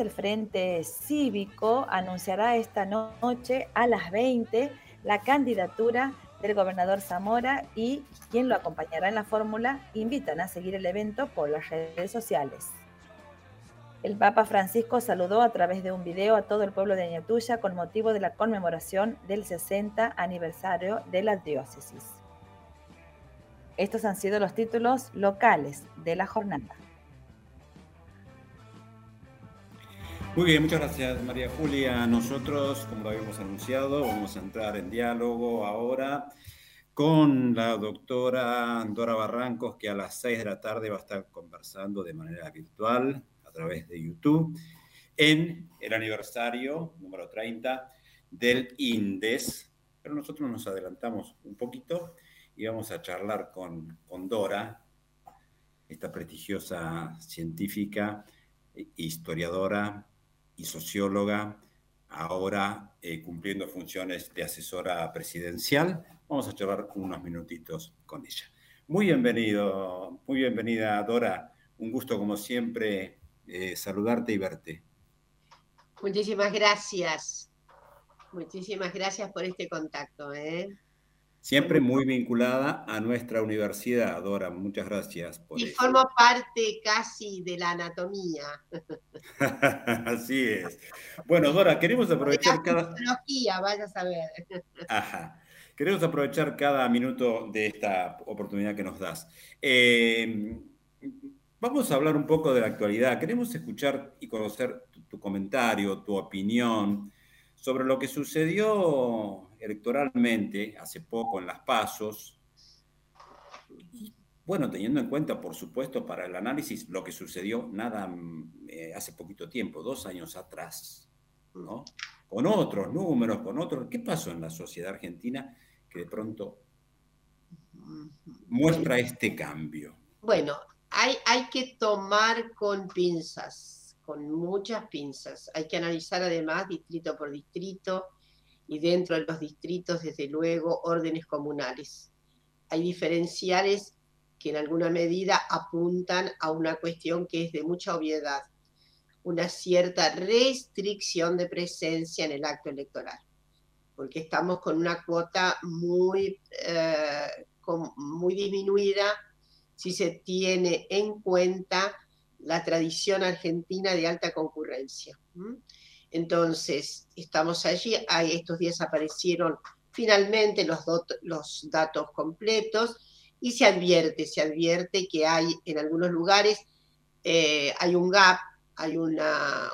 el Frente Cívico anunciará esta noche a las 20 la candidatura del gobernador Zamora y quien lo acompañará en la fórmula invitan a seguir el evento por las redes sociales. El Papa Francisco saludó a través de un video a todo el pueblo de Ñatuya con motivo de la conmemoración del 60 aniversario de la diócesis. Estos han sido los títulos locales de la jornada. Muy bien, muchas gracias María Julia. Nosotros, como lo habíamos anunciado, vamos a entrar en diálogo ahora con la doctora Dora Barrancos, que a las 6 de la tarde va a estar conversando de manera virtual a través de YouTube en el aniversario número 30 del INDES. Pero nosotros nos adelantamos un poquito y vamos a charlar con, con Dora, esta prestigiosa científica, historiadora, y socióloga, ahora eh, cumpliendo funciones de asesora presidencial. Vamos a charlar unos minutitos con ella. Muy bienvenido, muy bienvenida Dora. Un gusto como siempre eh, saludarte y verte. Muchísimas gracias. Muchísimas gracias por este contacto. ¿eh? Siempre muy vinculada a nuestra universidad, Dora. Muchas gracias por Y formo parte casi de la anatomía. Así es. Bueno, Dora, queremos aprovechar cada... vaya a saber. Ajá. Queremos aprovechar cada minuto de esta oportunidad que nos das. Eh, vamos a hablar un poco de la actualidad. Queremos escuchar y conocer tu comentario, tu opinión sobre lo que sucedió electoralmente hace poco en las pasos. bueno, teniendo en cuenta, por supuesto, para el análisis lo que sucedió nada mm, eh, hace poquito tiempo, dos años atrás, ¿no? Con otros números, con otros. ¿Qué pasó en la sociedad argentina que de pronto muestra este cambio? Bueno, hay, hay que tomar con pinzas, con muchas pinzas. Hay que analizar además distrito por distrito y dentro de los distritos, desde luego, órdenes comunales. Hay diferenciales que en alguna medida apuntan a una cuestión que es de mucha obviedad, una cierta restricción de presencia en el acto electoral, porque estamos con una cuota muy, eh, muy disminuida si se tiene en cuenta la tradición argentina de alta concurrencia. Entonces, estamos allí, estos días aparecieron finalmente los, los datos completos y se advierte, se advierte que hay en algunos lugares, eh, hay un gap, hay una,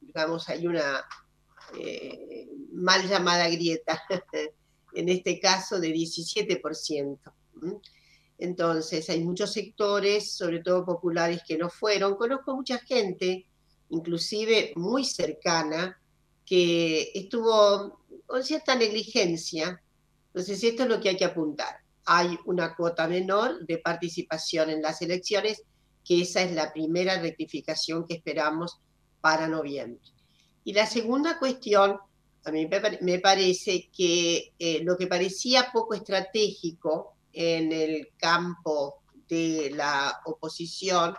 digamos, hay una eh, mal llamada grieta, en este caso de 17%. Entonces, hay muchos sectores, sobre todo populares, que no fueron. Conozco mucha gente inclusive muy cercana, que estuvo con cierta negligencia. Entonces, esto es lo que hay que apuntar. Hay una cuota menor de participación en las elecciones, que esa es la primera rectificación que esperamos para noviembre. Y la segunda cuestión, a mí me parece que eh, lo que parecía poco estratégico en el campo de la oposición,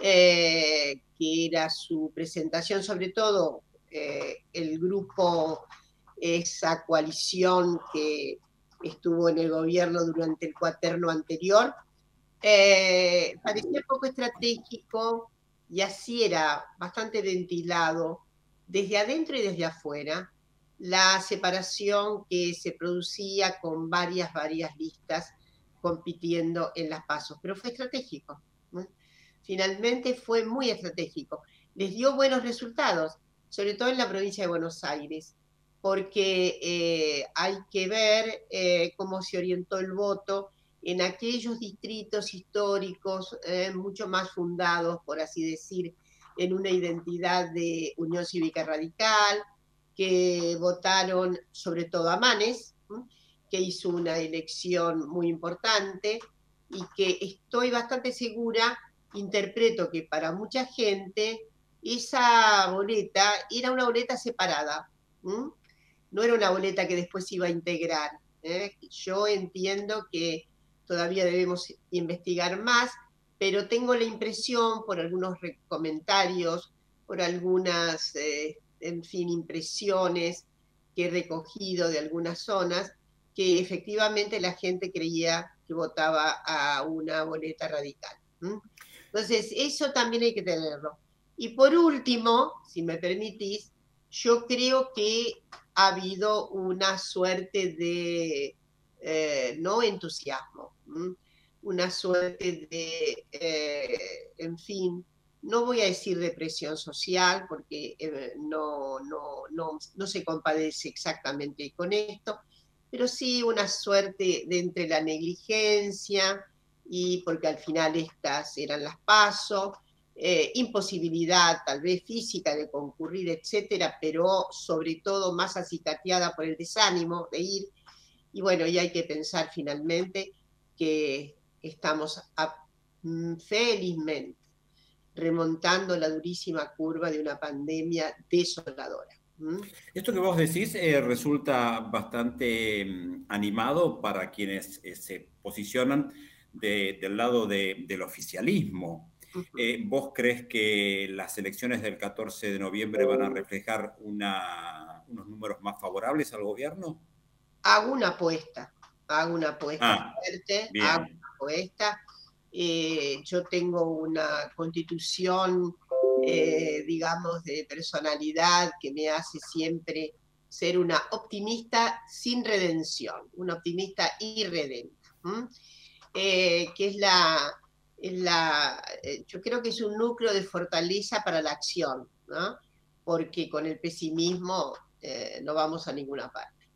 eh, que era su presentación, sobre todo eh, el grupo, esa coalición que estuvo en el gobierno durante el cuaterno anterior, eh, parecía poco estratégico y así era bastante ventilado desde adentro y desde afuera la separación que se producía con varias, varias listas compitiendo en las pasos, pero fue estratégico finalmente fue muy estratégico. Les dio buenos resultados, sobre todo en la provincia de Buenos Aires, porque eh, hay que ver eh, cómo se orientó el voto en aquellos distritos históricos eh, mucho más fundados, por así decir, en una identidad de Unión Cívica Radical, que votaron sobre todo a Manes, que hizo una elección muy importante y que estoy bastante segura interpreto que para mucha gente esa boleta era una boleta separada, no era una boleta que después iba a integrar. ¿eh? Yo entiendo que todavía debemos investigar más, pero tengo la impresión por algunos comentarios, por algunas, eh, en fin, impresiones que he recogido de algunas zonas, que efectivamente la gente creía que votaba a una boleta radical. Entonces, eso también hay que tenerlo. Y por último, si me permitís, yo creo que ha habido una suerte de eh, no entusiasmo, una suerte de, eh, en fin, no voy a decir depresión social porque eh, no, no, no, no, se compadece exactamente con esto, pero sí una suerte de entre la negligencia y porque al final estas eran las pasos, eh, imposibilidad tal vez física de concurrir, etcétera, pero sobre todo más acicateada por el desánimo de ir. Y bueno, y hay que pensar finalmente que estamos mm, felizmente remontando la durísima curva de una pandemia desoladora. Esto que vos decís eh, resulta bastante mm, animado para quienes eh, se posicionan del lado del oficialismo. Eh, ¿Vos crees que las elecciones del 14 de noviembre van a reflejar unos números más favorables al gobierno? Hago una apuesta, hago una apuesta ah, fuerte, hago una apuesta. Eh, yo tengo una constitución, eh, digamos, de personalidad que me hace siempre ser una optimista sin redención, una optimista irredenta, que es la, la, eh, yo creo que es un núcleo de fortaleza para la acción, ¿no? porque con el pesimismo no vamos a ninguna parte.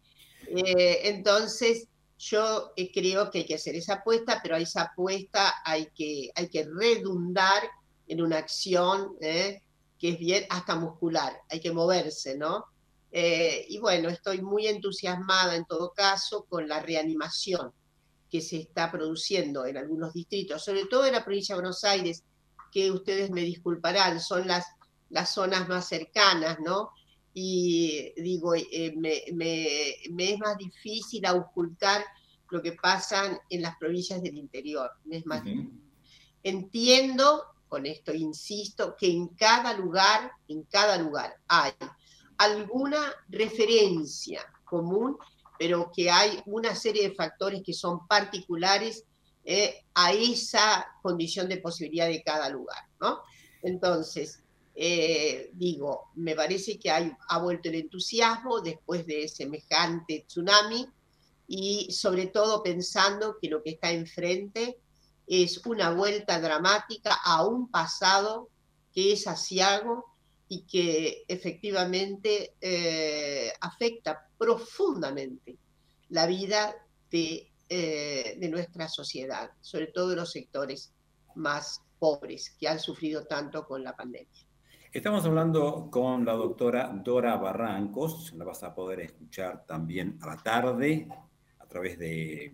entonces, yo eh, creo que hay que hacer esa apuesta, pero a esa apuesta hay que, hay que redundar en una acción eh, que es bien hasta muscular, hay que moverse, ¿no? Eh, y bueno, estoy muy entusiasmada en todo caso con la reanimación que se está produciendo en algunos distritos, sobre todo en la provincia de Buenos Aires, que ustedes me disculparán, son las, las zonas más cercanas, ¿no? y digo, eh, me, me, es más difícil ocultar lo que pasa en las provincias del interior. Es más Entiendo, con esto insisto, que en cada lugar, en cada lugar hay alguna referencia común, pero que hay una serie de factores que son particulares eh, a esa condición de posibilidad de cada lugar, ¿no? Entonces, eh, digo, me parece que ha vuelto el entusiasmo después de semejante tsunami y sobre todo pensando que lo que está enfrente es una vuelta dramática a un pasado que es asiago y que efectivamente eh, afecta profundamente la vida de, eh, de nuestra sociedad, sobre todo los sectores más pobres que han sufrido tanto con la pandemia. Estamos hablando con la doctora Dora Barrancos, la vas a poder escuchar también a la tarde a través de,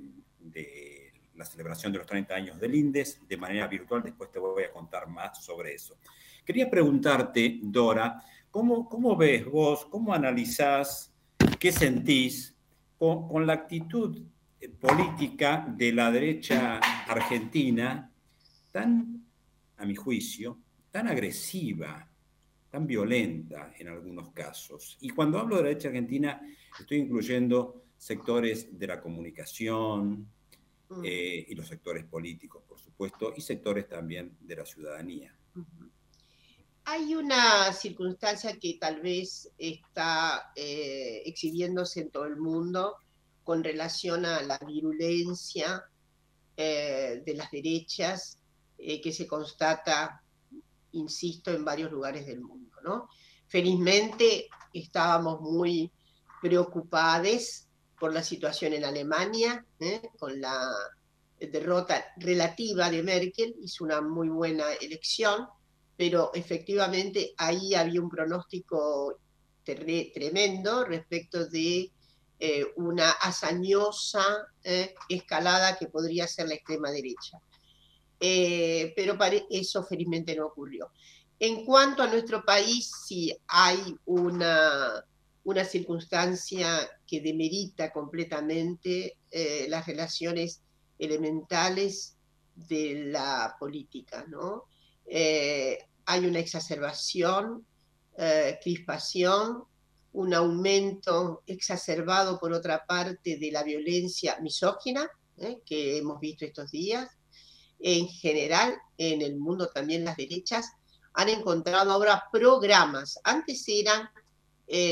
la celebración de los 30 años del INDES de manera virtual. Después te voy a contar más sobre eso. Quería preguntarte, Dora, ¿cómo, cómo ves vos, cómo analizás, qué sentís con, con la actitud política de la derecha argentina tan, a mi juicio, tan agresiva, tan violenta en algunos casos. Y cuando hablo de la derecha argentina, estoy incluyendo sectores de la comunicación mm. eh, y los sectores políticos, por supuesto, y sectores también de la ciudadanía. Hay una circunstancia que tal vez está eh, exhibiéndose en todo el mundo con relación a la virulencia eh, de las derechas que se constata insisto, en varios lugares del mundo. ¿no? Felizmente estábamos muy preocupados por la situación en Alemania, ¿eh? con la derrota relativa de Merkel, hizo una muy buena elección, pero efectivamente ahí había un pronóstico tremendo respecto de eh, una hazañosa ¿eh? escalada que podría ser la extrema derecha. Eh, pero eso felizmente no ocurrió. En cuanto a nuestro país, sí hay una, una circunstancia que demerita completamente las relaciones elementales de la política, ¿no? Eh, hay una exacerbación eh, crispación, un aumento exacerbado, por otra parte, de la violencia misógina ¿eh? que hemos visto estos días. En general, en el mundo también las derechas han encontrado ahora programas. Antes eran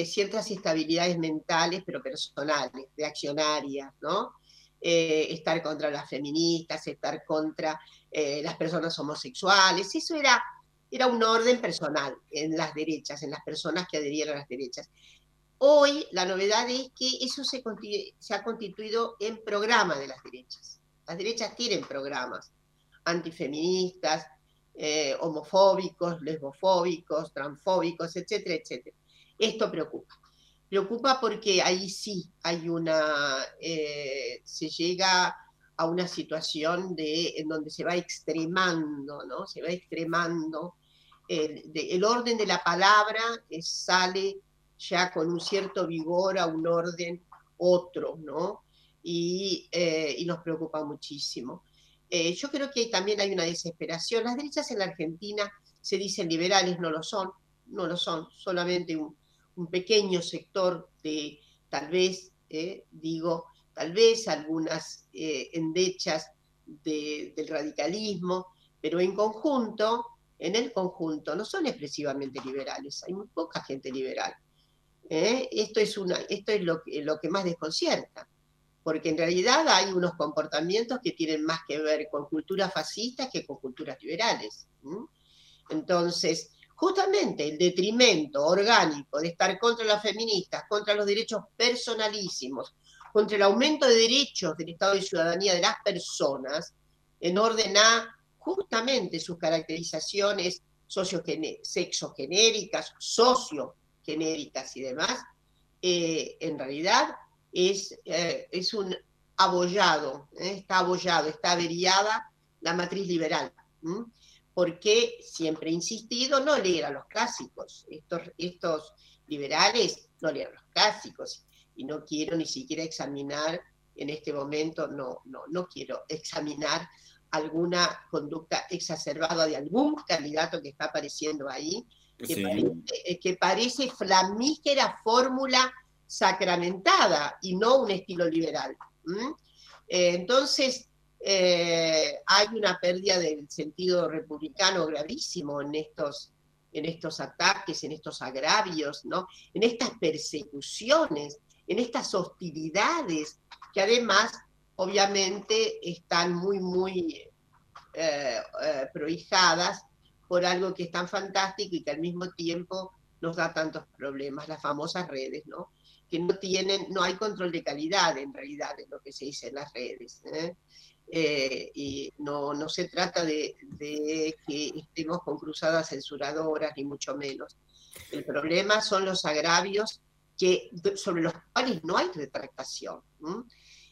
ciertas estabilidades mentales, pero personales, reaccionarias, ¿no? Eh, estar contra las feministas, estar contra las personas homosexuales. Eso era era un orden personal en las derechas, en las personas que adherieron a las derechas. Hoy la novedad es que eso se, se ha constituido en programa de las derechas. Las derechas tienen programas antifeministas, eh, homofóbicos, lesbofóbicos, transfóbicos, etcétera, etcétera. Esto preocupa. Preocupa porque ahí sí hay una, eh, se llega a una situación de, en donde se va extremando, ¿no? Se va extremando el, orden de la palabra sale ya con un cierto vigor a un orden otro, ¿no? Y, eh, nos preocupa muchísimo. Eh, yo creo que también hay una desesperación. Las derechas en la Argentina se dicen liberales, no lo son, no lo son, solamente un, pequeño sector de, tal vez, eh, digo, tal vez algunas endechas del radicalismo, pero en conjunto en el conjunto no son expresivamente liberales, hay muy poca gente liberal. ¿eh? Esto es, una, esto es lo, lo, que más desconcierta, porque en realidad hay unos comportamientos que tienen más que ver con culturas fascistas que con culturas liberales. Entonces, justamente el detrimento orgánico de estar contra las feministas, contra los derechos personalísimos, contra el aumento de derechos del Estado de Ciudadanía de las personas, en orden a justamente sus caracterizaciones sexogenéricas, sociogenéricas y demás, eh, en realidad es, eh, es un abollado, ¿eh? está abollado, está averiada la matriz liberal. Porque siempre he insistido, no leer los clásicos. Estos, estos liberales no leer los clásicos y no quiero ni siquiera examinar en este momento, no, no, no quiero examinar alguna conducta exacerbada de algún candidato que está apareciendo ahí, que, parece, eh, que parece flamígera fórmula sacramentada y no un estilo liberal. Eh, entonces, eh, hay una pérdida del sentido republicano gravísimo en estos, en estos ataques, en estos agravios, ¿no? en estas persecuciones, en estas hostilidades que además obviamente están muy, muy eh, eh, prohijadas por algo que es tan fantástico y que al mismo tiempo nos da tantos problemas, las famosas redes, ¿no? Que no tienen, no hay control de calidad en realidad en lo que se dice en las redes. ¿eh? y no, no se trata de, de, que estemos con cruzadas censuradoras, ni mucho menos. El problema son los agravios que, sobre los cuales no hay retractación.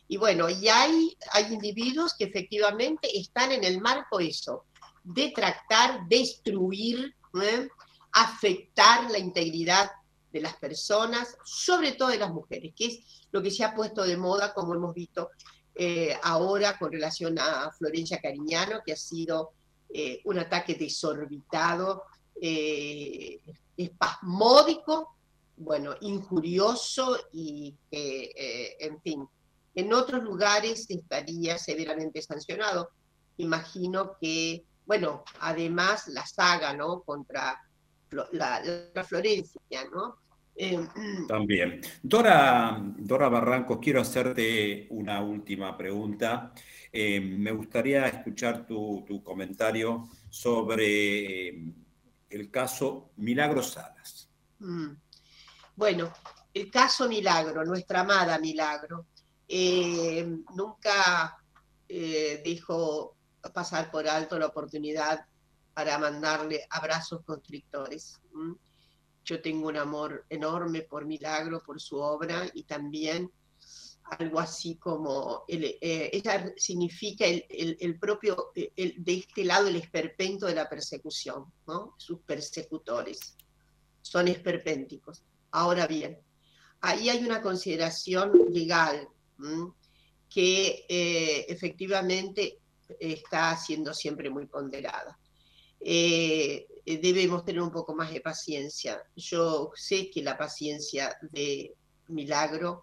Y bueno, y hay, hay individuos que efectivamente están en el marco eso, de tratar, destruir, ¿eh? afectar la integridad de las personas, sobre todo de las mujeres, que es lo que se ha puesto de moda, como hemos visto eh, ahora con relación a Florencia Cariñano, que ha sido eh, un ataque desorbitado, espasmódico, bueno, injurioso y que, en fin, en otros lugares estaría severamente sancionado. Imagino que, bueno, además la saga, ¿no? Contra la, Florencia, ¿no? Eh, También. Dora, Dora Barrancos, quiero hacerte una última pregunta. Eh, me gustaría escuchar tu, comentario sobre eh, el caso Milagro Salas. Mm. Bueno, el caso Milagro, nuestra amada Milagro, nunca eh, dijo pasar por alto la oportunidad para mandarle abrazos constrictores. Yo tengo un amor enorme por Milagro, por su obra y también algo así como, el, eh, ella significa el, propio, de este lado el esperpento de la persecución, ¿no? sus persecutores, son esperpénticos. Ahora bien, ahí hay una consideración legal que eh, efectivamente está siendo siempre muy ponderada. Eh, eh, debemos tener un poco más de paciencia. Yo sé que la paciencia de Milagro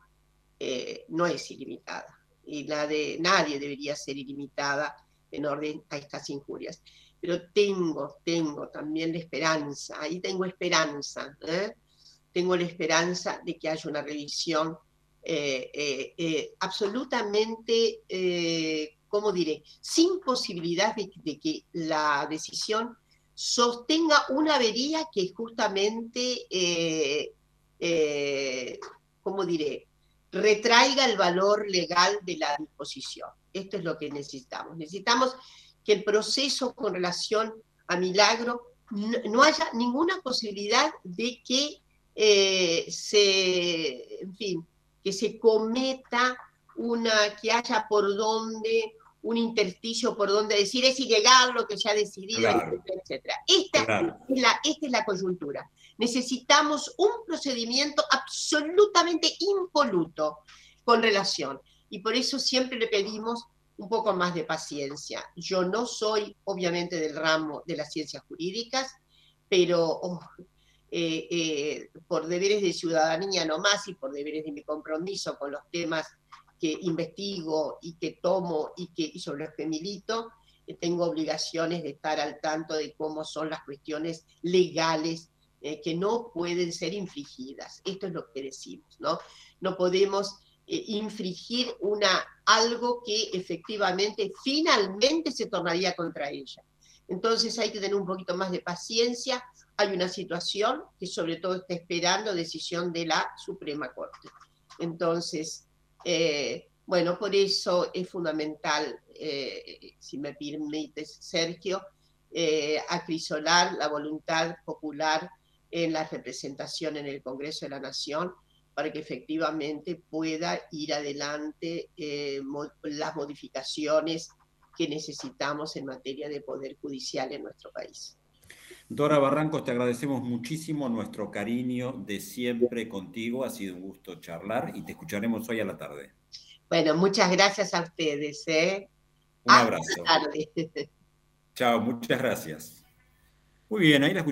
eh, no es ilimitada y la de nadie debería ser ilimitada en orden a estas injurias. Pero tengo, tengo también la esperanza, ahí tengo esperanza, ¿eh? tengo la esperanza de que haya una revisión absolutamente, ¿cómo diré?, sin posibilidad de que la decisión sostenga una avería que justamente, eh, eh, ¿cómo diré?, retraiga el valor legal de la disposición. Esto es lo que necesitamos. Necesitamos que el proceso con relación a Milagro no, haya ninguna posibilidad de que eh, se, en fin, que se cometa una, que haya por donde un intersticio por donde decir es ilegal lo que se ha decidido, etcétera, Esta, es la, esta es la coyuntura. Necesitamos un procedimiento absolutamente impoluto con relación. Y por eso siempre le pedimos un poco más de paciencia. Yo no soy, obviamente, del ramo de las ciencias jurídicas, pero oh, eh, eh, por deberes de ciudadanía nomás y por deberes de mi compromiso con los temas que investigo y que tomo y, que, sobre los que milito, eh, tengo obligaciones de estar al tanto de cómo son las cuestiones legales eh, que no pueden ser infringidas. Esto es lo que decimos, ¿no? No podemos eh, infringir una, algo que efectivamente finalmente se tornaría contra ella. Entonces hay que tener un poquito más de paciencia. Hay una situación que sobre todo está esperando decisión de la Suprema Corte. Entonces, eh, bueno, por eso es fundamental, eh, si me permites, Sergio, eh, acrisolar la voluntad popular en la representación en el Congreso de la Nación para que efectivamente pueda ir adelante las modificaciones que necesitamos en materia de poder judicial en nuestro país. Dora Barrancos, te agradecemos muchísimo nuestro cariño de siempre contigo. Ha sido un gusto charlar y te escucharemos hoy a la tarde. Bueno, muchas gracias a ustedes. ¿eh? Un abrazo. Chao, muchas gracias. Muy bien, ahí la